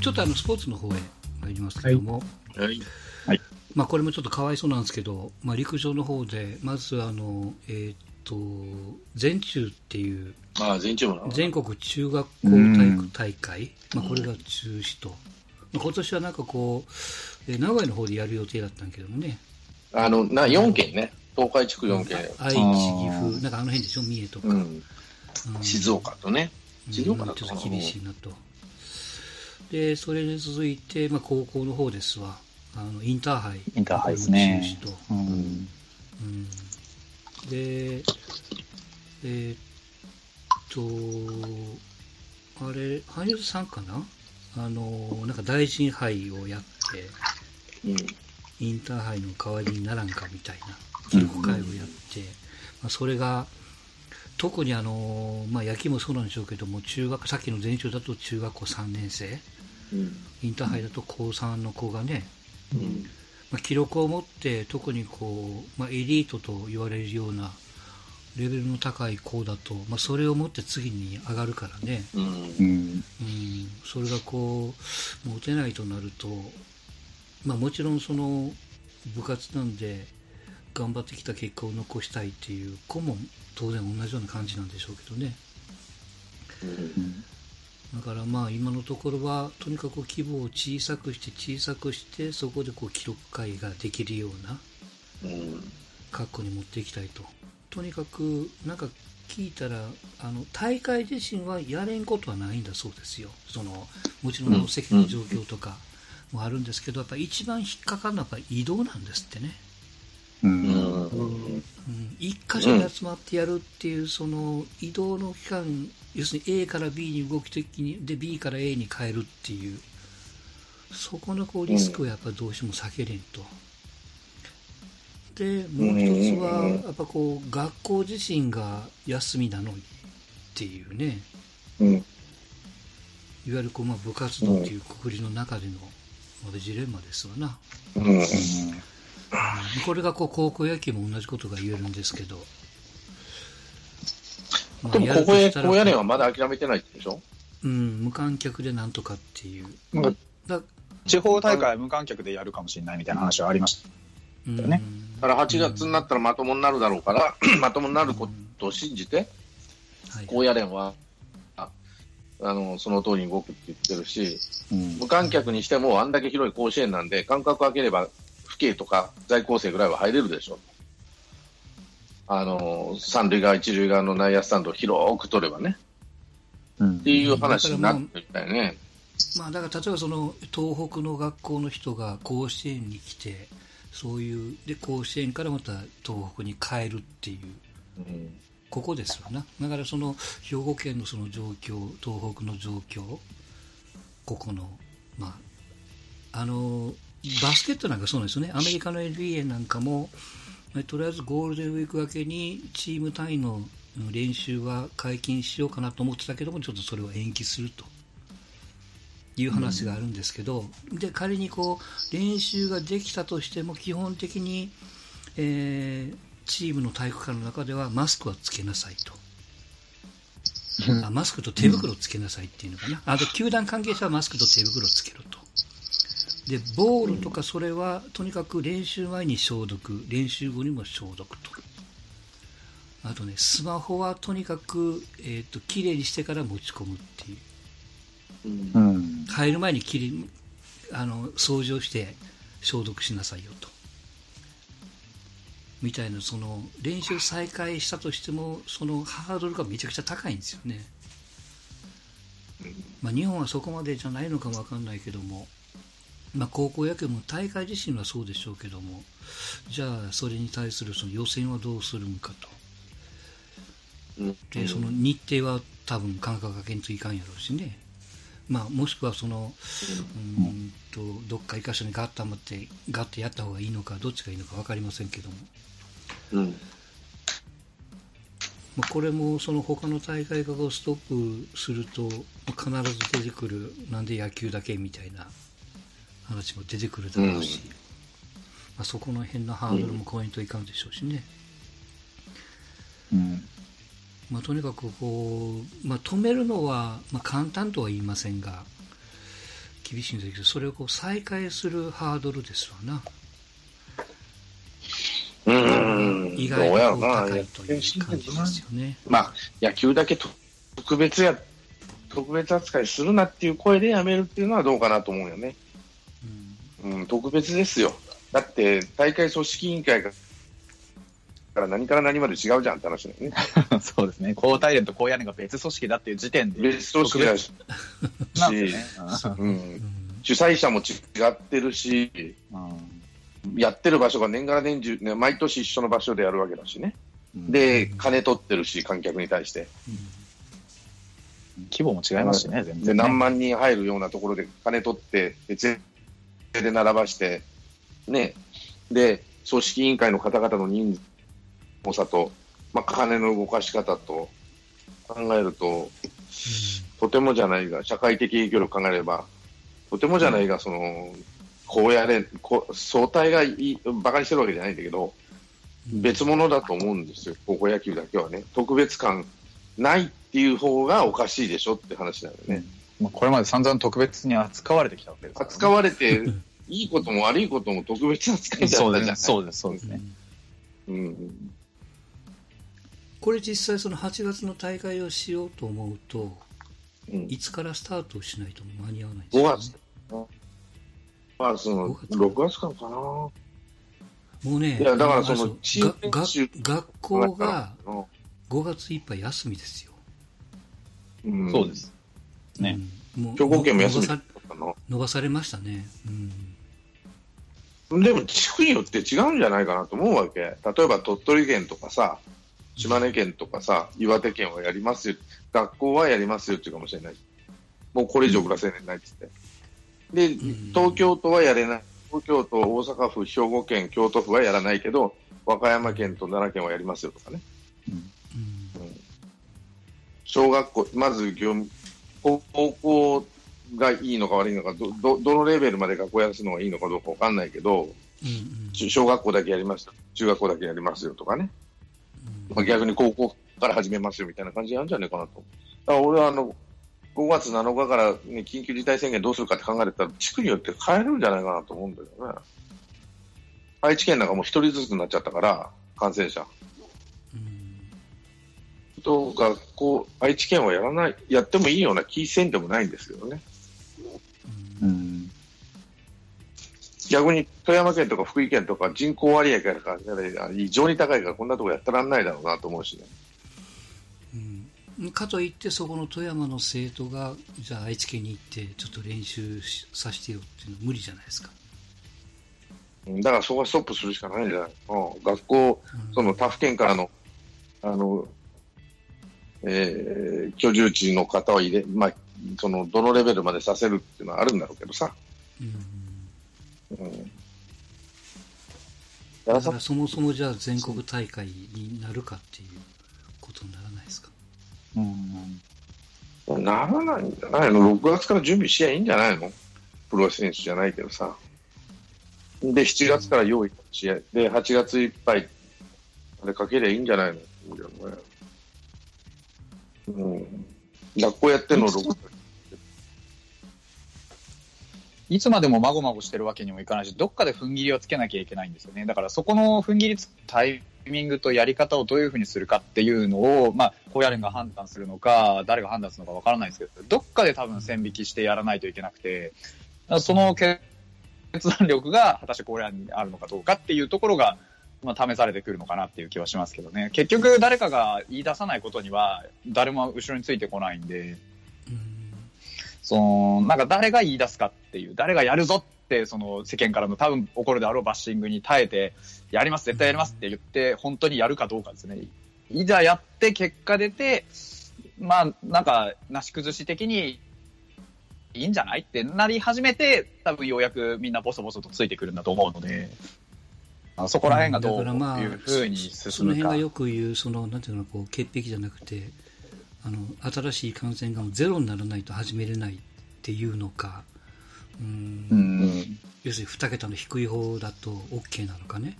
ちょっとあのスポーツの方へ参りますけども、はい。まあ、これもちょっとかわいそうなんですけど、まあ、陸上の方で、まずあの、えーっと全中っていう全国中学校体育大会、まあ、これが中止と、まあ、今年はなんかこう、えー名古屋の方でやる予定だったんだけどもね、あの、な、4県ね。東海地区4県。愛知、岐阜、なんかあの辺でしょ、三重とか、うん。うん静岡とね。静岡だうんちょっと厳しいなと。で、それに続いて、まあ、高校の方ですわ、あのインターハイ、インターハイですね。うん。うんで、えーっと、あれ、羽生さんかな？あの、なんか大臣杯をやって、うん。インターハイの代わりにならんかみたいな記録会をやって、まあ、それが、特にあの、まあ、野球もそうなんでしょうけども、中学、さっきの全長だと中学校3年生、うん。インターハイだと高3の子がね、うん。まあ、記録を持って特にこう、まあ、エリートと言われるようなレベルの高い子だと、まあ、それを持って次に上がるからね、うん。うん。うん、それがこう持てないとなると、まあ、もちろんその部活なんで頑張ってきた結果を残したいっていう子も当然同じような感じなんでしょうけどねうん。だからまあ今のところはとにかく規模を小さくして小さくしてそこでこう記録会ができるようなうん。格好に持っていきたいととにかくなんか聞いたらあの大会自身はやれんことはないんだそうですよそのもちろん席の状況とかもあるんですけどやっぱ一番引っかかるのは移動なんですってね、う。うんん。うん、一箇所に集まってやるっていうその移動の期間要するに A から B に動き的にで B から A に変えるっていうそこのこうリスクをやっぱりどうしても避けれんと。でもう一つはやっぱこう学校自身が休みなのにっていうねうん。いわゆるこうまあ部活動っていうくくりの中でのまあジレンマですわな、うん。うんこれがこう高校野球も同じことが言えるんですけど、まあでも、やここへ、高野連はまだ諦めてないでしょ？うん、無観客でなんとかっていう。なんかだ地方大会は無観客でやるかもしれないみたいな話はありました。うんねだから8月になったらまともになるだろうから、まともになることを信じて、はい高野連は、ああの、その通りに動くって言ってるし、うん無観客にしてもあんだけ広い甲子園なんで、間隔空ければ、府警とか在校生ぐらいは入れるでしょう。あの、三塁側、一塁側の内野スタンドを広く取ればね。うん。っていう話になってみたいね。まあ、だから例えばその東北の学校の人が甲子園に来てそういうで甲子園からまた東北に帰るっていう。うん。ここですよな。だからその兵庫県のその状況東北の状況ここのまああのバスケットなんかそうなんですよね。アメリカの NBA なんかもまあとりあえずゴールデンウィーク明けにチーム単位のうん練習は解禁しようかなと思ってたけどもちょっとそれを延期すると。いう話があるんですけど、で仮にこう練習ができたとしても基本的に、えーチームの体育館の中ではマスクはつけなさいと。あマスクと手袋つけなさいっていうのかな、あで球団関係者はマスクと手袋つけろと、でボールとかそれはとにかく練習前に消毒、練習後にも消毒と、あとね、スマホはとにかく、えー、ときれいにしてから持ち込むっていう、うんうん。入る前にきれあの掃除をして消毒しなさいよと。みたいなその練習再開したとしてもそのハードルがめちゃくちゃ高いんですよね、まあ、日本はそこまでじゃないのかもわかんないけども、まあ、高校野球も大会自身はそうでしょうけどもじゃあそれに対するその予選はどうするんかと。うん。でその日程は多分間隔かけんといかんやろうしね、まあ、もしくはそのうーんとどっか一箇所にガッと余ってガッとやった方がいいのかどっちがいいのか分かりませんけども、うん。まあ、これもその他の大会がストップするとまあ必ず出てくるなんで野球だけみたいな話も出てくるだろうし、うんまあ、そこの辺のハードルも超えんといかんでしょうしね。うん。まあ、とにかくこう、まあ、止めるのは、まあ、簡単とは言いませんが厳しいんだけど、それをこう再開するハードルですわな。うーん、意外と高いという感じですよね。まあ、野球だけと特別や、特別扱いするなっていう声でやめるっていうのはどうかなと思うよね。うんうん、特別ですよ。だって、大会組織委員会がから何から何まで違うじゃんって話だよね。そうですね。高体連と高屋根が別組織だっていう時点で。別組織だし、なんね。うんう、ん主催者も違ってるし、うんやってる場所が年がら年中、ね、毎年一緒の場所でやるわけだしね。うんで、金取ってるし、観客に対して。規模も違いますしね、全で、然、ね。何万人入るようなところで金取って、別で並ばして、ね、で、組織委員会の方々の人数多さと、まあ、金の動かし方と考えると、とてもじゃないが、社会的影響力考えれば、とてもじゃないが、その、こうやれ、こう相対がいい、馬鹿にしてるわけじゃないんだけど、別物だと思うんですよ、高校野球だけはね。特別感ないっていう方がおかしいでしょって話なんだよね。まあこれまで散々特別に扱われてきたわけですね、扱われて、いいことも悪いことも特別扱いだったじゃないそうです、そうです、そうですね。うん。これ実際その8月の大会をしようと思うと、うん。いつからスタートしないと間に合わないん5です月よね。。まあ、その、5月6月からかな。もうね、いやだからその学校がうん5月いっぱい休みですよ。うんそうです。ね。うんもう兵庫県も休みだ伸ばさったの。伸ばされましたね。うんでも地区によって違うんじゃないかなと思うわけ。例えば鳥取県とかさ、島根県とかさ、岩手県はやりますよ。学校はやりますよっていうかもしれない。もうこれ以上暮らせないっつって。で、ん東京都はやれない。東京都、大阪府、兵庫県、京都府はやらないけど、和歌山県と奈良県はやりますよとかね。うん小学校、まず業務、高高校がいいのか悪いのか、ど、ど、どのレベルまで学校やらすのがいいのかどうかわかんないけど、うんうん中小学校だけやりますよ、中学校だけやりますよとかね。うんまあ、逆に高校から始めますよみたいな感じでやるんじゃないかなと。だから俺はあの、5月7日から、ね、緊急事態宣言どうするかって考えたら、地区によって変えるんじゃないかなと思うんだよね。愛知県なんかもう一人ずつになっちゃったから、感染者。うんと、学校、愛知県はやらない、やってもいいような気せんでもないんですけどね。うん。逆に富山県とか福井県とか人口割合から考えたら異常に高いからこんなとこやってらんないだろうなと思うしね。うんかといってそこの富山の生徒がじゃあ愛知県に行ってちょっと練習しさせてよっていうのは無理じゃないですか、うんだからそこはストップするしかないんじゃない？の学校、うんその他府県からの、あの、えー居住地の方を入れ、まあ、その、どのレベルまでさせるっていうのはあるんだろうけどさ。うんうん。だからそもそもじゃあ全国大会になるかっていうことにならないですか？うん。ならないんじゃないの ?6 月から準備しやいいんじゃないの？プロ選手じゃないけどさ。で、7月から用意試合。で、8月いっぱい、あれかけりゃいいんじゃないの？うん。学校やってんの6。いつまでもまごまごしてるわけにもいかないし、どっかで踏ん切りをつけなきゃいけないんですよね。だからそこの踏ん切りつくタイミングとやり方をどういうふうにするかっていうのを、まあ、高野連が判断するのか、誰が判断するのかわからないですけど、どっかで多分線引きしてやらないといけなくて、その決断力が果たして高野連にあるのかどうかっていうところが、まあ、試されてくるのかなっていう気はしますけどね。結局誰かが言い出さないことには、誰も後ろについてこないんで、うんその、なんか誰が言い出すかっていう、誰がやるぞって、その世間からの多分起こるであろうバッシングに耐えて、やります、絶対やりますって言って、本当にやるかどうかですね。いざやって結果出て、まあ、なんか、なし崩し的に、いいんじゃないってなり始めて、多分ようやくみんなボソボソとついてくるんだと思うので、あそこら辺がどうだからまあいうふうにそ進むか。の辺がよく言うそのなんていうのこう潔癖じゃなくてあの新しい感染がゼロにならないと始めれないっていうのかうんうん。要するに2桁の低い方だと OK なのかね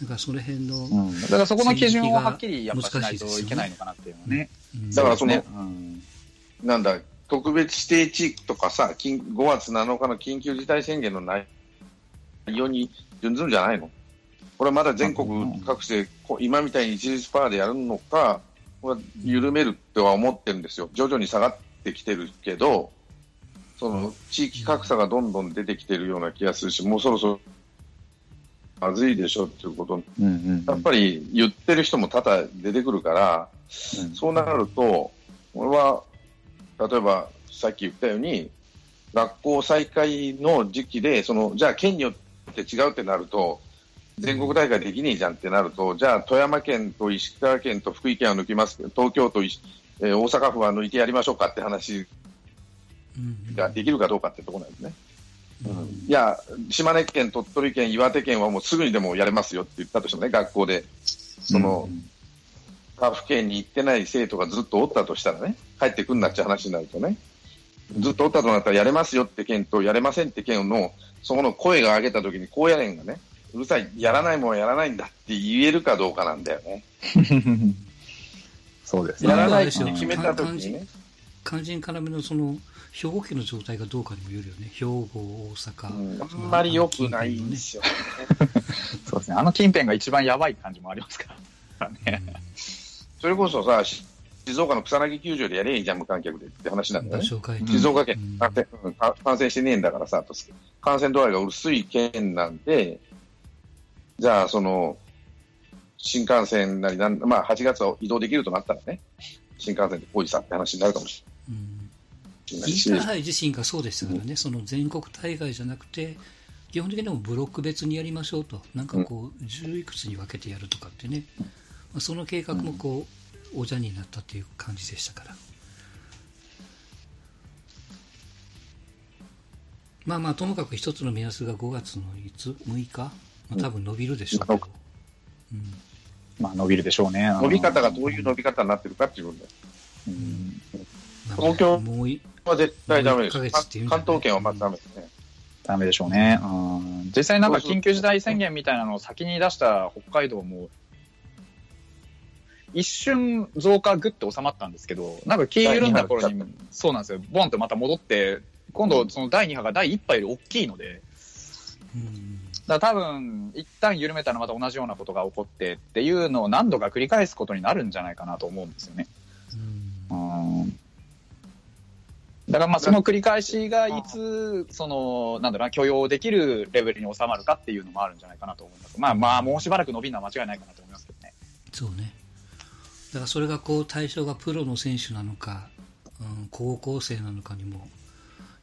だからその辺の、うんだからそこの基準をはっきりやっぱしないといけないのかなっていうのはね。うんだからそのねうんなんだ、特別指定地域とかさ、緊5月7日の緊急事態宣言の内容に準ずるんじゃないの？これまだ全国各地で今みたいに一律パーでやるのか、これは緩めるとは思ってるんですよ。徐々に下がってきてるけど、その地域格差がどんどん出てきてるような気がするし、もうそろそろまずいでしょっていうこと、うんうんやっぱり言ってる人も多々出てくるから、そうなると、俺は、例えばさっき言ったように、学校再開の時期で、そのじゃあ県によって違うってなると、全国大会できねえじゃんってなると、じゃあ富山県と石川県と福井県は抜きます。けど、東京都、石えー大阪府は抜いてやりましょうかって話うんができるかどうかってところなんですね。いや、島根県、鳥取県、岩手県はもうすぐにでもやれますよって言ったとしてもね、学校で。その、他府県に行ってない生徒がずっとおったとしたらね、帰ってくんなっちゃう話になるとね、ずっとおったとなったらやれますよって県とやれませんって県の、そこの声が上げたときに、こうやれんがね、うるさい、やらないもんはやらないんだって言えるかどうかなんだよね。そうですね。やらないって決めたときにね。肝心要のその兵庫県の状態がどうかにもよるよね兵庫大阪、うんあんまり良くないんですよね。そうですね。あの近辺が一番やばい感じもありますからね。それこそさ、し静岡の草薙球場でやればいいじゃん、無観客でって話なんだよね。静岡県うん感染、してねえんだからさ、と感染度合いが薄い県なんで、じゃあ、その、新幹線なりなん、まあ、8月は移動できるとなったらね、新幹線で工事さって話になるかもしうんれない。しインター、ハイ自身がそうでしたからね、その全国大会じゃなくて、基本的にはブロック別にやりましょうと、なんかこう、10いくつに分けてやるとかってね、まあ、その計画もこう、おじゃになったっていう感じでしたから。まあまあ、ともかく一つの目安が5月のいつ ?6 日、まあ、多分伸びるでしょうけど、うん。まあ伸びるでしょうね。伸び方がどういう伸び方になってるかっていうことで。うん。まあ東京は絶対ダメです。もう一ヶ月っていうんじゃない関東圏はまずダメですね。ダメでしょうね。うん。実際なんか緊急事態宣言みたいなのを先に出した北海道も、一瞬増加ぐって収まったんですけど、なんか気緩んだ頃に、そうなんですよ、ボンってまた戻って、今度その第2波が第1波より大きいので、うんだ多分、一旦緩めたらまた同じようなことが起こってっていうのを何度か繰り返すことになるんじゃないかなと思うんですよね。うんうんだからまあその繰り返しがいつ、その、なんだろうな、許容できるレベルに収まるかっていうのもあるんじゃないかなと思います。まあまあ、もうしばらく伸びるのは間違いないかなと思いますけどね。そうね。だからそれがこう対象がプロの選手なのか、うん、高校生なのかにも、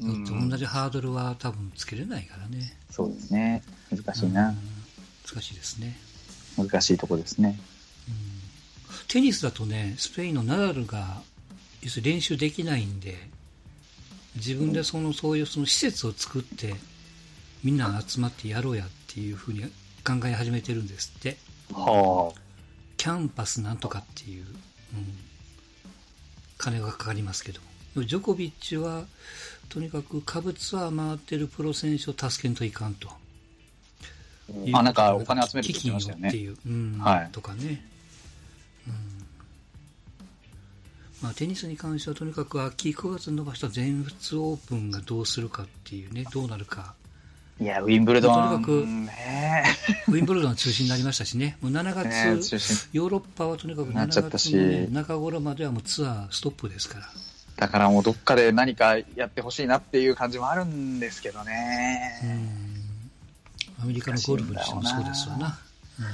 同じハードルは多分つけれないからね。そうですね。難しいうんな。難しいですね。難しいとこですね。うんテニスだとね、スペインのナダルが、要するに練習できないんで、自分でその、そういうその施設を作って、みんな集まってやろうやっていうふうに考え始めてるんですって。はキャンパスなんとかっていう、うん、金がかかりますけど。ジョコビッチは、とにかく下部ツアー回ってるプロ選手を助けんといかんと。いうあなんかお金集めるって言ってましたよねいう、うんはいとかね。うんまあ、テニスに関してはとにかく秋9月に伸ばした全仏オープンがどうするかっていうね、どうなるか。いや、ウィンブルドン。とにかくねウィンブルドンは中止になりましたしね、もう7月、えねヨーロッパはとにかくなっちゃ7ったし月の、ね、中頃まではもうツアーストップですから。だからもうどっかで何かやってほしいなっていう感じもあるんですけどね。うんアメリカのゴルフにしてもそうですわな。うん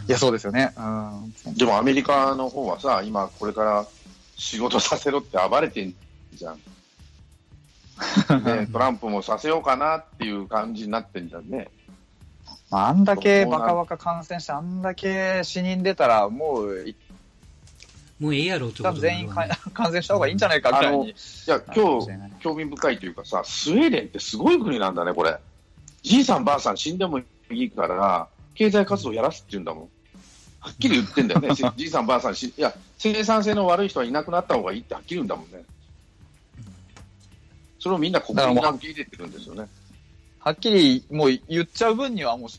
いや、そうですよね。うん。でもアメリカの方はさ、今これから仕事させろって暴れてんじゃん。ね、トランプもさせようかなっていう感じになってんじゃんね。まあ、あんだけバカバカ感染して、あんだけ死人出たら、もう一もうええやろうということ旦全員か 感染した方がいいんじゃないかぐらいに。いや、今日興味深いというかさ、スウェーデンってすごい国なんだね、これ。じいさんばあさん死んでもいいから、経済活動やらすって言うんだもん。はっきり言ってんだよね。じいさんばあさんし、いや、生産性の悪い人はいなくなった方がいいってはっきり言うんだもんね。それをみんな国民が受け入れてるんですよね。はっきりもう言っちゃう分にはもう、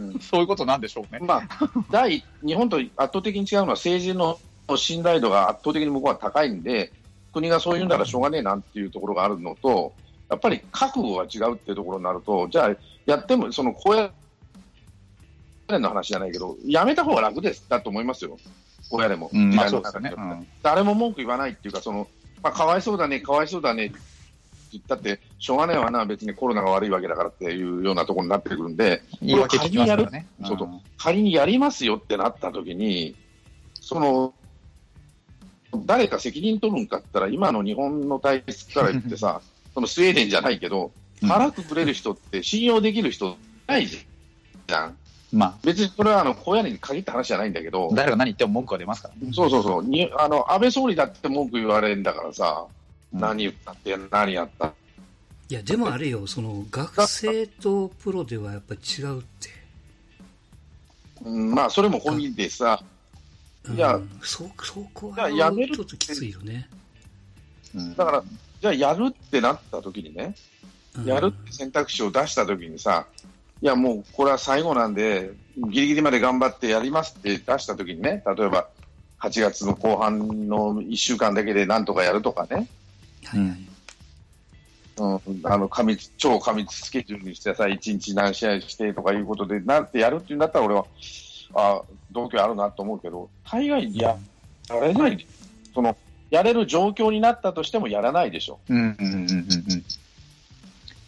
うん そういうことなんでしょうね。まあ、第日本と圧倒的に違うのは政治の信頼度が圧倒的に向こうは高いんで、国がそう言うんならしょうがねえなっていうところがあるのと、やっぱり覚悟が違うっていうところになると、じゃあ、やっても、その高野連の話じゃないけど、やめた方が楽ですだと思いますよ、高野連も。うん、まあ時代でね。うん誰も文句言わないっていうか、そのまあ、かわいそうだね、かわいそうだねって言ったって、しょうがないわな、別にコロナが悪いわけだからっていうようなところになってくるんで、言い訳聞きますからね。そう仮にやりますよってなった時に、その、誰か責任取るんかって言ったら、今の日本の体質から言ってさ、そのスウェーデンじゃないけど、うん腹くくれる人って信用できる人ないじゃん。ま別にそれはあの小屋に限った話じゃないんだけどあ、、誰が何言っても文句が出ますからね。そうそうそう、にあの安倍総理だって文句言われるんだからさ、うん何言ったって、何やったいや、でもあれよ、その学生とプロではやっぱり違うって。うん、まあ、それも本人でさ、うん。いやそ、そこはやめるちょっときついよね。うん。だから、じゃあやるってなった時にね、うん。やるって選択肢を出した時にさ、いやもうこれは最後なんで、ギリギリまで頑張ってやりますって出した時にね、例えば8月の後半の1週間だけでなんとかやるとかね、はいはい。うん、あの過密超過密スケジュールにしてさ、1日何試合してとかいうことで、なってやるっていうんだったら、俺は、あ度胸あるなと思うけど、大概や、やれない、そのやれる状況になったとしてもやらないでしょ。うんうんうんうんうん。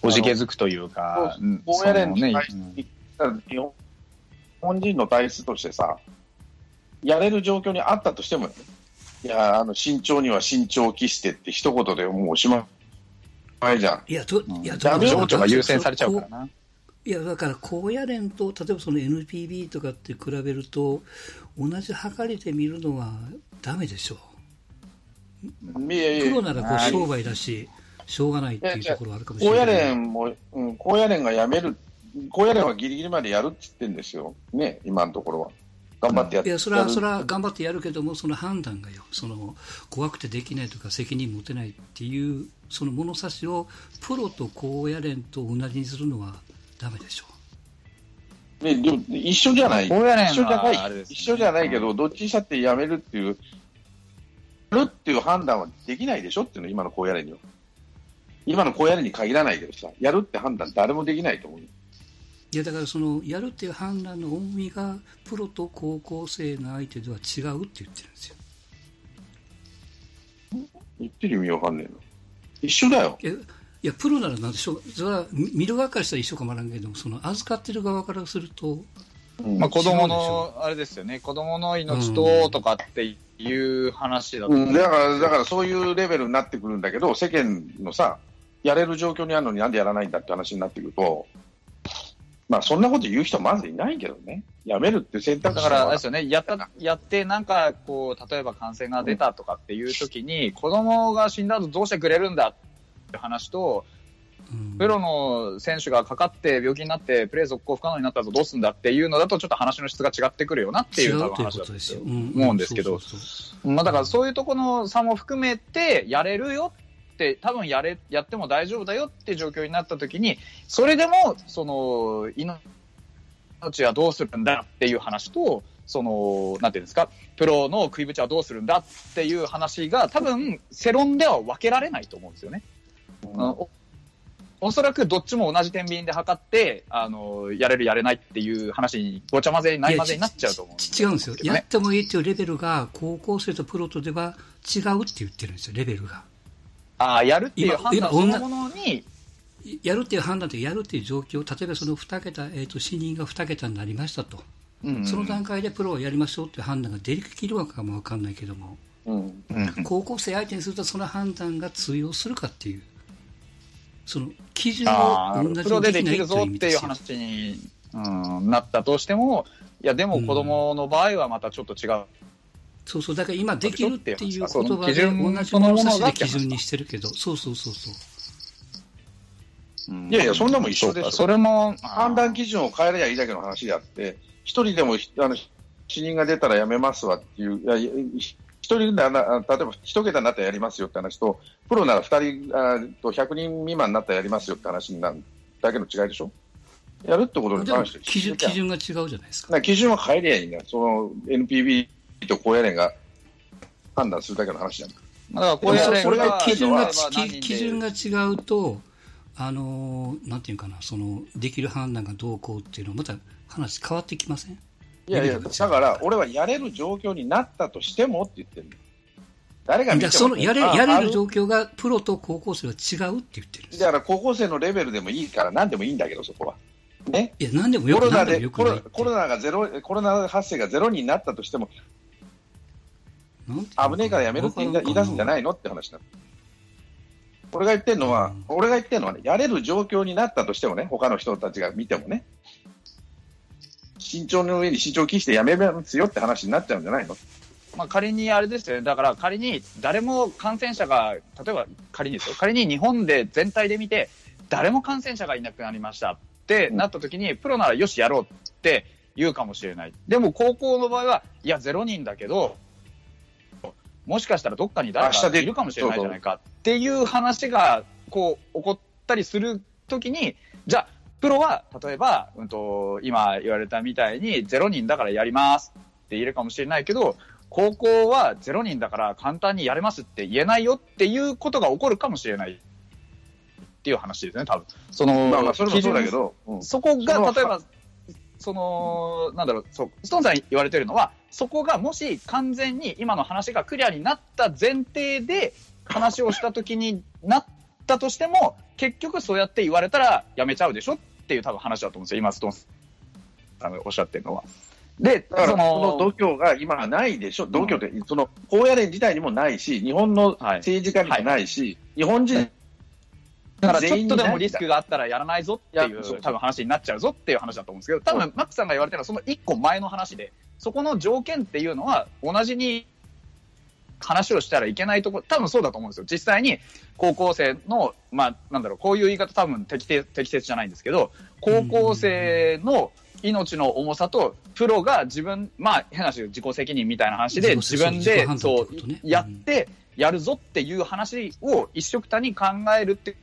おじけづくというか、うん高野連そのね日本人の体質としてさ、やれる状況にあったとしてもね、いや、あの慎重には慎重を期してって一言でもうおしまいじゃん。いや、と、うんいや、情緒が優先されちゃうからな。いや、だから、高野連と、例えばその NPB とかって比べると、同じ測りで見るのはダメでしょう。プロならこうはい商売だし、しょうがないっていうところはあるかもしれ高野ないけど。連も、うん、高野連が辞める、高野連はギリギリまでやるって言ってるんですよ。ね、今のところは。頑張ってやって。いや、それは、やるそれは頑張ってやるけども、その判断がよ、その、怖くてできないとか責任持てないっていう、その物差しを、プロと高野連と同じにするのはダメでしょね、でも一緒じゃない。一緒じゃないね一緒じゃないけど、どっちにしたって辞めるっていう、やるっていう判断はできないでしょっていうの、今の高野連には。今の高野連に限らないけどさ、やるって判断誰もできないと思う。いや、だからその、やるっていう判断の重みが、プロと高校生の相手では違うって言ってるんですよ。言ってる意味わかんねえの。一緒だよ。いや、プロならなんでしょう、それは見見る側からしたら一緒かもわからんけども、その預かってる側からすると、うん。まあ子供の、あれですよね、子供の命ととかっていう話だと思う。ん、だから、だからそういうレベルになってくるんだけど、世間のさ、やれる状況にあるのになんでやらないんだって話になってくると、まあそんなこと言う人まずいないけどね。やめるっていう選択肢だから、ですよね、やった、やって、なんか、こう、例えば感染が出たとかっていう時に、子供が死んだ後どうしてくれるんだって話と、うん。プロの選手がかかって病気になって、プレー続行不可能になったらどうするんだっていうのだと、ちょっと話の質が違ってくるよなっていう話だと。思うんですけど、だからそういうところの差も含めて、やれるよって、多分やれ、やっても大丈夫だよって状況になった時に、それでも、その、命はどうするんだっていう話と、その、なんていうんですか、プロの食いぶちはどうするんだっていう話が、多分、世論では分けられないと思うんですよね。おおそらくどっちも同じ天秤で測って、あの、やれるやれないっていう話にごちゃ混ぜ、ない混ぜになっちゃうと思うんち違うんですよ。やってもいいっていうレベルが、高校生とプロとでは違うって言ってるんですよ、レベルが。ああ、やるっていう今判断そ今のものに、やるっていう判断ってやるっていう状況、例えばその2桁、えー、と死人が2桁になりましたと、うんその段階でプロをやりましょうっていう判断ができるのかも分かんないけども、うん。うん高校生相手にするとその判断が通用するかっていう、その基準を同じプロででにできないきるぞっていう。話に、うん、なったとしても、いや、でも子供の場合はまたちょっと違う。そうそう、だから今できるっていう言葉そので基準同じそのも物差しで基準にしてるけど、そうそうそうそう。うんいやいやそんなもん一緒でしょそうかそれも、判断基準を変えればいいだけの話であって、一人でもひあの死人が出たらやめますわっていう、いや人なら、例えば一桁になったらやりますよって話と、プロなら二人あと100人未満になったらやりますよって話になるだけの違いでしょ？やるってことに関して基準基準が違うじゃないですか。基準を変えりゃいいんだよ。その NPB と高野連が判断するだけの話じゃん。まあ、だからこういうそれが基準が基準が違うと、あのーなんていうかな、そのできる判断がどうこうっていうのは、また話変わってきません？いやいや、だから俺はやれる状況になったとしてもって言ってる。の誰が見てもそのやれあやれるあ状況がプロと高校生は違うって言ってるだから高校生のレベルでもいいから、何でもいいんだけど、そこは。ね、いや、何でもよく何でもコロナでよくない。ってコロコロナがゼロ、コロナ発生がゼロになったとしても、危ねえからやめるって言い出すんじゃないのって話なの。俺が言ってるのは、うん。俺が言ってるのはね、やれる状況になったとしてもね、他の人たちが見てもね、慎重の上に慎重を期してやめますよって話になっちゃうんじゃないの？まあ、仮にあれですよね、だから仮に誰も感染者が、例えば仮にですよ、仮に日本で全体で見て、誰も感染者がいなくなりましたってなった時に、プロならよし、やろうって言うかもしれない。でも高校の場合は、いや、0人だけど、もしかしたらどっかに誰かいるかもしれないじゃないかっていう話がこう起こったりするときに、じゃあ、プロは例えば、うん、と今言われたみたいに0人だからやりますって言えるかもしれないけど、高校は0人だから簡単にやれますって言えないよっていうことが起こるかもしれないっていう話ですね、多分。そのまあまあ、それもそうだけど、うん。そこが例えば、その、なんだろう、そう、ストーンさんに言われてるのは、そこがもし完全に今の話がクリアになった前提で話をしたときになったとしても、結局そうやって言われたらやめちゃうでしょっていう多分話だと思うんですよ、今、ストーンさんがおっしゃってるのは。で、だからそそのの、度胸が今はないでしょ、度胸って、その高野連自体にもないし、日本のはい。政治家にもないし、日本人だからちょっとでもリスクがあったらやらないぞっていうう多分話になっちゃうぞっていう話だと思うんですけど、多分マックさんが言われてるのはその一個前の話で、そこの条件っていうのは同じに話をしたらいけないところ、多分そうだと思うんですよ。実際に高校生の、まあなんだろう、こういう言い方多分適切適切じゃないんですけど、高校生の命の重さと、プロが自分、まあ変な話、自己責任みたいな話で、自分でそうやって、やるぞっていう話を一緒くたに考えるって、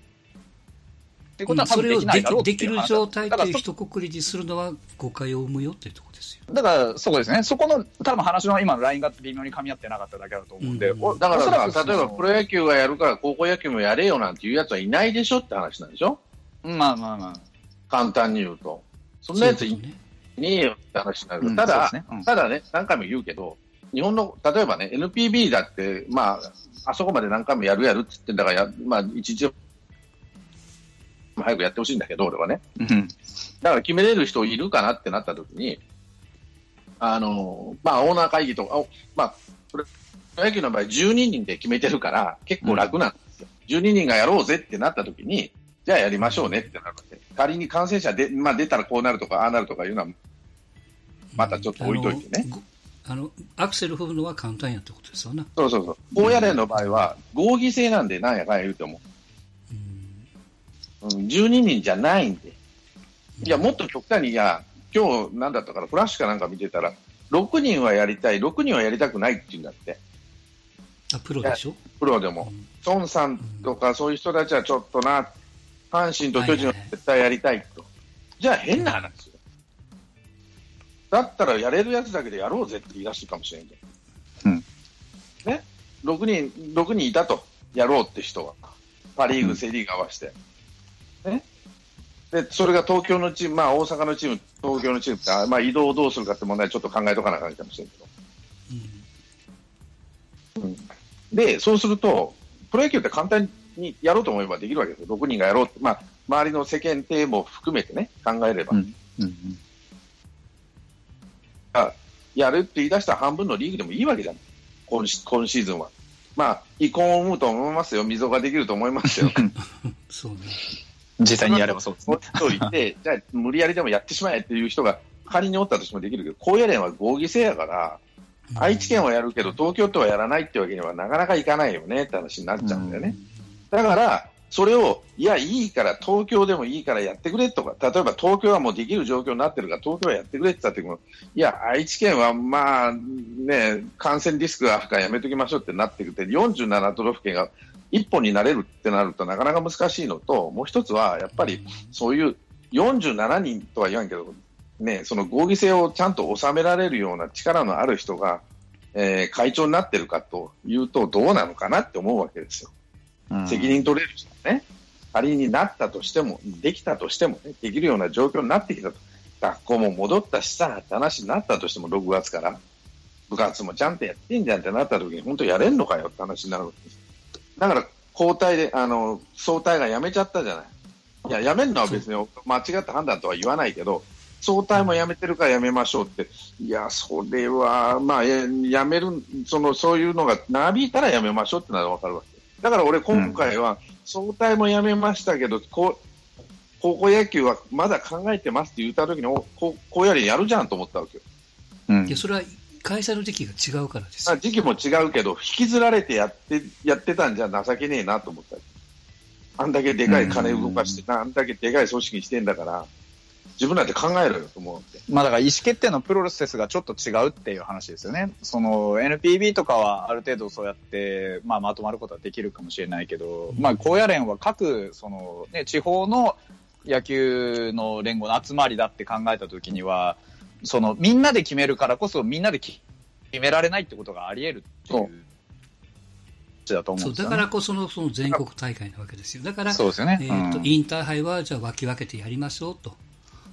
ってことは多分でそれをできないだろうきできる状態だからそという一括りにするのは誤解を生むよっていうところですよ。だから、そこですね。そこの、多分話の今のラインが微妙に噛み合ってなかっただけだと思うんで、うんおだから例えばプロ野球がやるから高校野球もやれよなんていうやつはいないでしょって話なんでしょ？まあまあまあ。簡単に言うと。そんなやついねねえよって話になる。うんただ、ねうんただね、何回も言うけど、日本の、例えばね、NPB だって、まあ、あそこまで何回もやるやるって言ってんだからや、まあ、一日早くやってほしいんだけど、俺はね。うんだから決めれる人いるかなってなった時に、あの、まあ、オーナー会議とか、おまあ、プロ野球の場合12人で決めてるから、結構楽なんですよ。12人がやろうぜってなった時に、じゃあやりましょうねってなるわけ。仮に感染者で、まあ、出たらこうなるとか、ああなるとかいうのは、またちょっと置いといてねあのごあのアクセル踏むのは簡単やってことですよね。そうそうそう。高野連の場合は、合議制なんでなんやかんや言うても、うんうん、12人じゃないんで。いや、もっと極端に、いや、今日なんだったから、フラッシュかなんか見てたら、6人はやりたい、6人はやりたくないって言うんだって、あプロでしょ、プロでも。孫さんとかそういう人たちはちょっとな、阪神と巨人は絶対やりたいと。じゃあ変な話よ。だったらやれるやつだけでやろうぜって言い出すかもしれんけど。うんね ?6 人、六人いたと、やろうって人は。パリーグ、うんセリーグ合わせて。ねで、それが東京のチーム、まあ大阪のチーム、東京のチームって、あまあ移動をどうするかって問題ちょっと考えとかなあかんかもしれんけど。うんで、そうすると、プロ野球って簡単にやろうと思えばできるわけですよ。6人がやろうって。まあ、周りの世間体も含めてね、考えれば。うんうんやるって言い出したら半分のリーグでもいいわけじゃん。今シ今シーズンは。まあ、遺恨を生むと思いますよ。溝ができると思いますよ。そうね。実際にやればそうですもねいて、じゃあ無理やりでもやってしまえっていう人が仮におったとしてもできるけど、高野連は合議制やから、愛知県はやるけど東京都はやらないってわけにはなかなかいかないよねって話になっちゃうんだよね。だから、それを、いや、いいから、東京でもいいからやってくれとか、例えば東京はもうできる状況になってるから、東京はやってくれって言った時も、いや、愛知県はまあ、ね、感染リスクがあるからやめときましょうってなってくて、47都道府県が一本になれるってなるとなかなか難しいのと、もう一つは、やっぱりそういう47人とは言わんけど、ね、その合議制をちゃんと収められるような力のある人が、えー会長になってるかというと、どうなのかなって思うわけですよ。うん責任取れる人がね、仮になったとしても、できたとしても、ね、できるような状況になってきたと。学校も戻ったしさ、って話になったとしても、6月から。部活もちゃんとやってんじゃんってなった時に、本当やれんのかよって話になるわけです。だから、交代で、あの、総体が辞めちゃったじゃない。いや、辞めるのは別に間違った判断とは言わないけど、総体も辞めてるから辞めましょうって、いや、それは、まあ、や辞める、その、そういうのが長引いたら辞めましょうってのは分かるわけ。だから俺、今回は、総体も辞めましたけど、こう、高校野球はまだ考えてますって言った時に、おこう、こうやりやるじゃんと思ったわけよ。うんいやそれは開催の時期が違うからです時期も違うけど、引きずられてやって、やってたんじゃ情けねえなと思った。あんだけでかい金動かして、あんだけでかい組織にしてんだから、自分だって考えろよと思う。まあだから意思決定のプロセスがちょっと違うっていう話ですよね。その NPB とかはある程度そうやって、まあ、まとまることはできるかもしれないけど、まあ高野連は各その、ね、地方の野球の連合の集まりだって考えたときには、そのみんなで決めるからこそみんなで決められないってことがあり得るっていう話だと思だからこそのその全国大会なわけですよ。だから、そうですよね。えーとうんインターハイはじゃあ分け分けてやりましょうと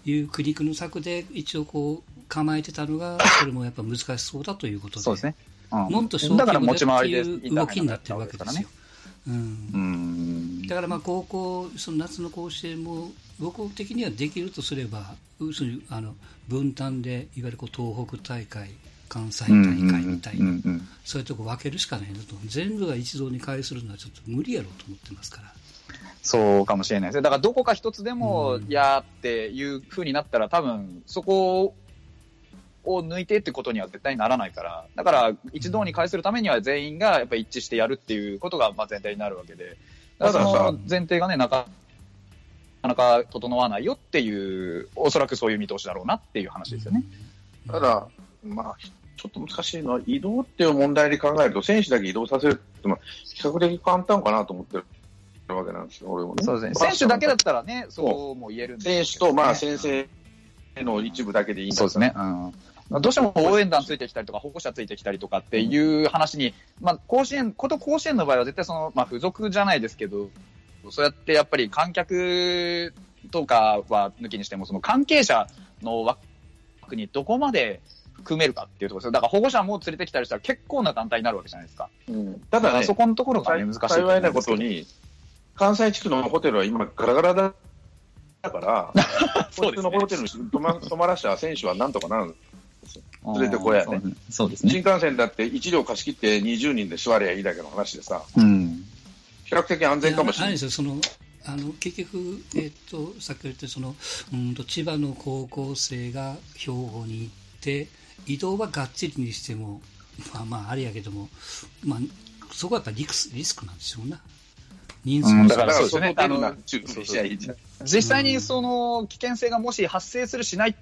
いう苦肉の策で一応こう構えてたのが、それもやっぱ難しそうだということで、そうですね。うんもっと小だから規模でっていう動きになってるわけですよ。だからまあ高校、その夏の甲子園も、僕的にはできるとすれば、要するにあの分担で、いわゆるこう東北大会、関西大会みたいな、うんうんそういうとこ分けるしかないなと、全部が一堂に会するのはちょっと無理やろうと思ってますから。そうかもしれないですね。だからどこか一つでも、やっていう風になったら、多分そこを抜いてってことには絶対にならないから、だから一堂に会するためには全員がやっぱ一致してやるっていうことがまあ全体になるわけで、だからその前提がね、なかなか整わないよっていう、おそらくそういう見通しだろうなっていう話ですよね。ただ、まあ、ちょっと難しいのは、移動っていう問題で考えると、選手だけ移動させるっていうのは、比較的簡単かなと思ってるわけなんですよ、俺もね。そうですね。選手だけだったらね、そうも言えるん選でね手と、まあ、先生の一部だけでいいんだそうですね。うん。どうしても応援団ついてきたりとか、保護者ついてきたりとかっていう話に、まあ、甲子園、こと甲子園の場合は絶対その、まあ、付属じゃないですけど、そうやってやっぱり観客とかは抜きにしても、その関係者の枠にどこまで含めるかっていうところですよ。だから保護者も連れてきたりしたら結構な団体になるわけじゃないですか。うんただね、そこのところがね、難しい幸いな。ことに、関西地区のホテルは今、ガラガラだだから、そうですねのホテルに泊ま泊まらした選手はなんとかなる。連れてこやねうんそうです新ね。幹線だって1両貸し切って20人で座りゃいいだけの話でさ、うん。比較的安全かもしれない。あれですよそのあの結局、えっとさっき言ったそのうんと千葉の高校生が兵庫に行って移動はがっちりにしてもまあまああれやけども、まあ、そこはやっぱりリスクリスクなんでしょうな人数もうんだかららそうですよねそこ出るなあの注意しちゃいいじゃん。実際にその危険性がもし発生するしないっ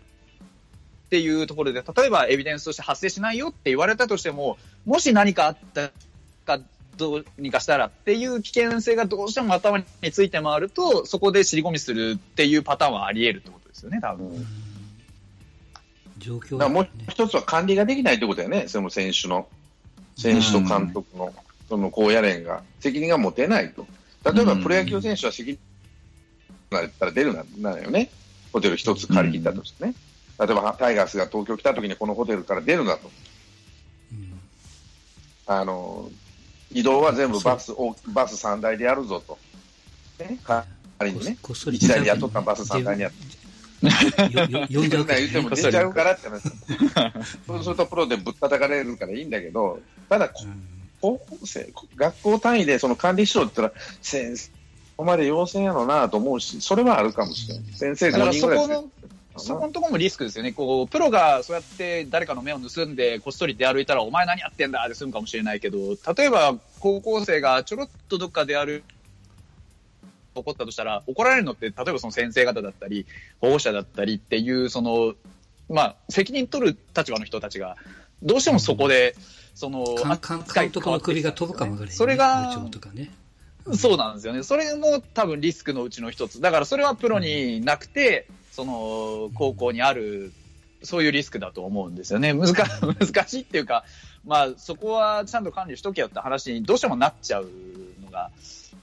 ていうところで、例えばエビデンスとして発生しないよって言われたとしても、もし何かあったかどうにかしたらっていう危険性がどうしても頭について回ると、そこで尻込みするっていうパターンはあり得るってことですよね、多分。うん状況だからもうね一つは管理ができないってことだよね、その選手の、選手と監督の、その高野連が、責任が持てないと。例えばうんプロ野球選手は責任が出たら出るななのよね、ホテル一つ借り切ったとしてね。例えばタイガースが東京来た時にこのホテルから出るなと。うんあの、移動は全部バス、大バス3台でやるぞと。ね、仮にね。こっそり1台で雇ったバス3台にやる。よよ呼んじゃうけど言っても出ちゃうからって話。そうするとプロでぶったたかれるからいいんだけど、ただ、こうん高校生、学校単位でその管理しろって言ったら、先生、ここまで要請やろなと思うし、それはあるかもしれない。先生5だから人ぐらいそこの、そこのところもリスクですよね。こう、プロがそうやって誰かの目を盗んで、こっそり出歩いたら、お前何やってんだって済むかもしれないけど、例えば高校生がちょろっとどっかでやる、起こったとしたら、怒られるのって、例えばその先生方だったり、保護者だったりっていう、その、まあ、責任取る立場の人たちが、どうしてもそこで、その、監督の首が飛ぶかもわからへんねそれがねそうなんですよね。それも多分リスクのうちの一つ。だからそれはプロになくて、その高校にあるそういうリスクだと思うんですよね。難難しいっていうか、まあ、そこはちゃんと管理しとけよって話にどうしてもなっちゃうのが、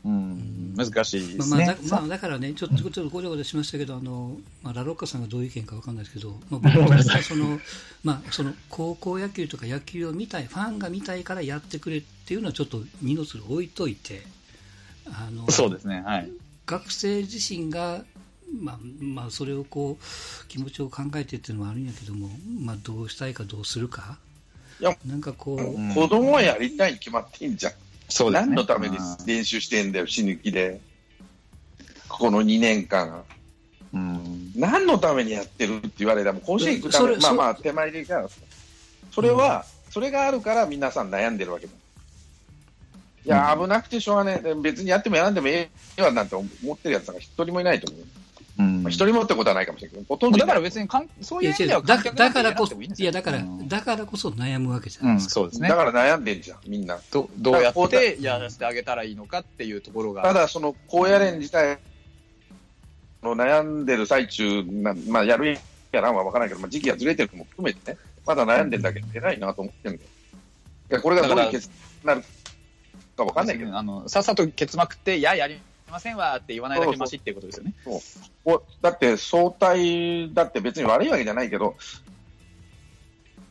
うん、難しいですね。まあまあだまあ、だからね、ちょっとちょっとごちゃごちゃしましたけど、あのまあ、ラロッカさんがどういう意見かわかんないですけど、まあ、僕は その、まあ、その高校野球とか野球を見たい、ファンが見たいからやってくれっていうのはちょっと二の次置いといて、あのそうですね。はい。学生自身が、まあまあ、それをこう気持ちを考えてっていうのもあるんやけども、まあ、どうしたいかどうするか、いやなんかこう、うん子供はやりたいに決まってんじゃん。そうですね。何のためにうん練習してんだよ、死ぬ気で。この2年間。うん。何のためにやってるって言われたら、もう甲子園行くためまあまあ、手前でいいから、それは、それがあるから皆さん悩んでるわけだ。いや、危なくてしょうがない。別にやってもやらんでもええわなんて思ってるやつが一人もいないと思う。うんまあ、一人もってことはないかもしれないけど、ほとんどだから別にかん、そういう意味ではいや違うだ観客だからこそ、いやだから、うんだからこそ悩むわけじゃうん、ないですか。そうですねだ。から悩んでんじゃん、みんな。どどうやこうだってやらせてあげたらいいのかっていうところが。ただ、その高野連自体の悩んでる最中な、まあ、やるやらんは分からないけど、まあ、時期がずれてるのも含めてね、まだ悩んでんだけど、偉いなと思ってるんだよ。いや、これがどういう結果になるか分かんないけど、あの、さっさとケツまくって、いや、やりませんわって言わないだけマシっていうことですよね。おだって、総体だって別に悪いわけじゃないけど、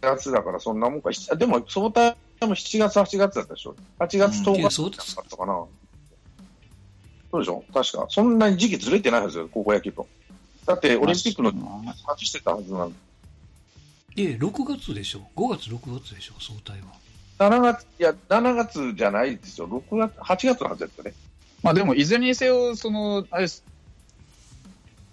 7月だからそんなもんか、しでも総体も7月、8月だったでしょ、8月10い日やそうですだったかな。そうでしょ確か。そんなに時期ずれてないはずよ、高校野球と。だって、オリンピックの外してたはずなの。いや、6月でしょ。5月、6月でしょ、総体は。7月、いや、7月じゃないですよ。6月、8月のはずだったね。まあでも、いずれにせよ、その、あれです。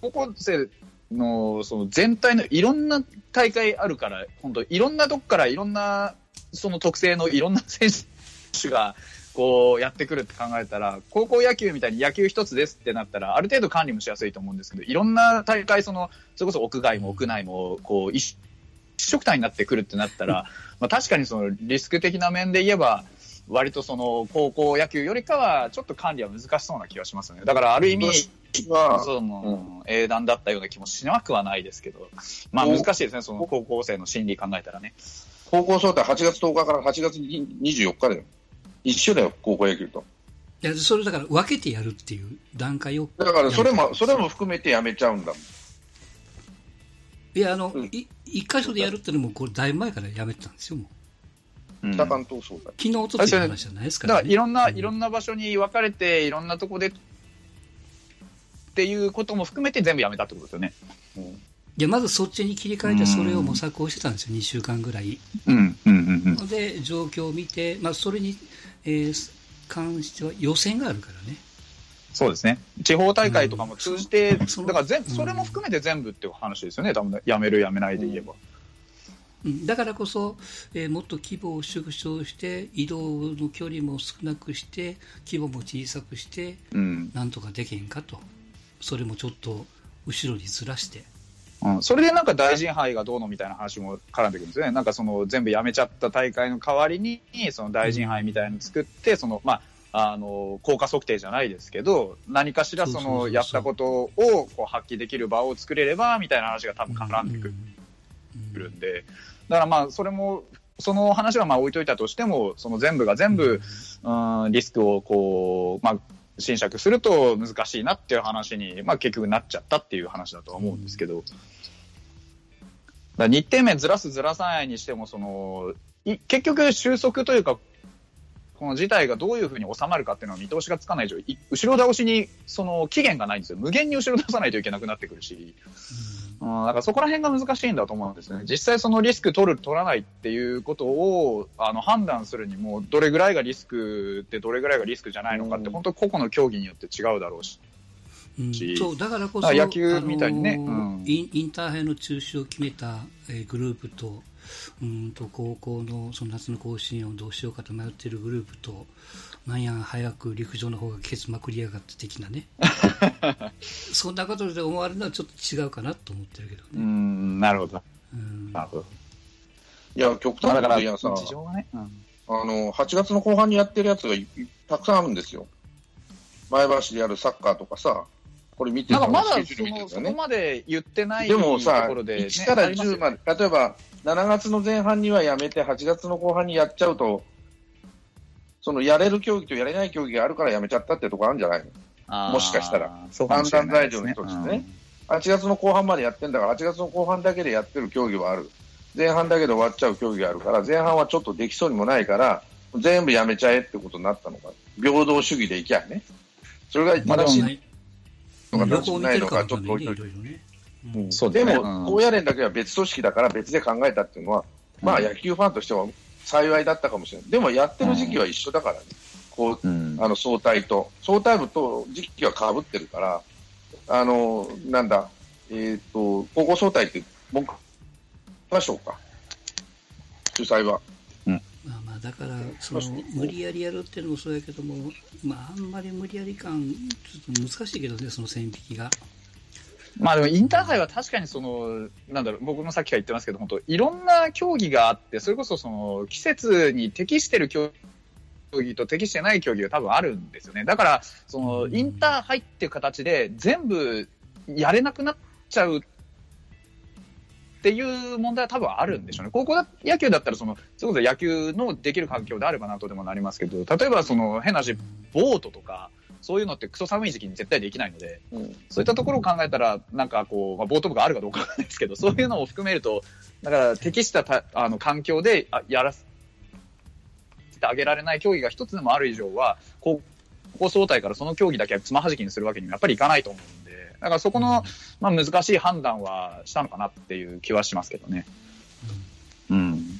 高校生の、その全体のいろんな大会あるから、本当いろんなとこからいろんな、その特性のいろんな選手が、こうやってくるって考えたら、高校野球みたいに野球一つですってなったら、ある程度管理もしやすいと思うんですけど、いろんな大会、その、それこそ屋外も屋内も、こう、一一色体になってくるってなったら、まあ確かにそのリスク的な面で言えば、割とその高校野球よりかは、ちょっと管理は難しそうな気がしますね。だからある意味、は、その、英断だったような気もしなくはないですけど、まあ難しいですね、その高校生の心理考えたらね。高校総体8月10日から8月24日だよ。一緒だよ、高校野球と。いや、それだから分けてやるっていう段階を。だから、それも、それも含めてやめちゃうんだもん。いや、あの、うんい一箇所でやるってのも、これ、だいぶ前からやめてたんですよ、もう。うん北関東総体。昨日、おとといの話じゃないですかね。からいろんな、うんいろんな場所に分かれて、いろんなとこで、っていうことも含めて全部やめたってことですよね。うんいや、まずそっちに切り替えて、それを模索をしてたんですよ、2週間ぐらい。うん、うん、うん、で、状況を見て、まあ、それに、えー関しては予選があるからね。そうですね。地方大会とかも通じて、そのだから全うんそれも含めて全部っていう話ですよね、多分ねやめる、やめないで言えば。うん。だからこそ、えーもっと規模を縮小して、移動の距離も少なくして、規模も小さくして、うん。なんとかできへんかと。それもちょっと後ろにずらして。うん、それでなんか大臣杯がどうのみたいな話も絡んでくるんですよね。なんかその全部やめちゃった大会の代わりに、その大臣杯みたいなの作って、その、まあ、あの、効果測定じゃないですけど、何かしらそのやったことをこう発揮できる場を作れれば、みたいな話が多分絡んでくる。んで、だからまあ、それも、その話はまあ置いといたとしても、その全部が全部、うん、リスクをこう、まあ、侵釈すると難しいなっていう話に、まあ結局なっちゃったっていう話だとは思うんですけど、だ日程面ずらすずらさないにしても、その、い結局収束というか、この事態がどういうふうに収まるかっていうのは見通しがつかない以上、い後ろ倒しに、その期限がないんですよ。無限に後ろ出さないといけなくなってくるし、うん、だからそこら辺が難しいんだと思うんですね。実際そのリスク取る、取らないっていうことをあの判断するにも、どれぐらいがリスクでどれぐらいがリスクじゃないのかって、うん本当個々の競技によって違うだろうし。うんしそうだからこそ野球みたいにねインターハイの中止を決めた、えーグループとうんと高校のその夏の甲子園をどうしようかと迷っているグループとなんや早く陸上の方がケツまくりやがって的なね そんなことで思われるのはちょっと違うかなと思ってるけどうね、ん、なるほど。うんなるほど。いや、極端なこと言えばさ、事情がね。うんあの、8月の後半にやってるやつがいたくさんあるんですよ。前橋でやるサッカーとかさ、これ見てなんかまだその、そこ。まで言ってないでもさ、ところで、ね、1からありますよ10まで、例えば7月の前半にはやめて、8月の後半にやっちゃうと、そのやれる競技とやれない競技があるからやめちゃったってとこあるんじゃないの？もしかしたら、そうかもしれないですね判断材料の一つね ?8 月の後半までやってんだから、8月の後半だけでやってる競技はある。前半だけで終わっちゃう競技があるから、前半はちょっとできそうにもないから、全部やめちゃえってことになったのか。平等主義でいきゃね。それが正しいはいのか両正しくないの方見てるかかちょっと置いといて。うんそうでねですも、高野連だけは別組織だから別で考えたっていうのは、まあ野球ファンとしては幸いだったかもしれない。でもやってる時期は一緒だからね。あの、総体と。総体部と時期は被ってるから、あの、なんだ、えっ、と、高校総体って文科省か。主催は。まあまあだからその無理やりやるっていうのもそうやけども、まああんまり無理やり感ちょっと難しいけどねその線引きが。まあでもインターハイは確かにその、なんだろう、僕もさっきから言ってますけど、本当いろんな競技があって、それこそその季節に適してる競技と適してない競技が多分あるんですよね。だから、そのインターハイっていう形で全部やれなくなっちゃうっていう問題は多分あるんでしょうね。高校野球だったら、その、それこそ野球のできる環境であればなんとでもなりますけど、例えばその変な話、ボートとか、そういうのってクソ寒い時期に絶対できないので、そういったところを考えたら、なんかこう、まあ、ボート部があるかどうかわかんないですけど、そういうのを含めると、だから適したたあの環境であやらせてあげられない競技が一つでもある以上は、高校総体からその競技だけはつまはじきにするわけにもやっぱりいかないと思うんで、だからそこの、まあ、難しい判断はしたのかなっていう気はしますけどね。うん。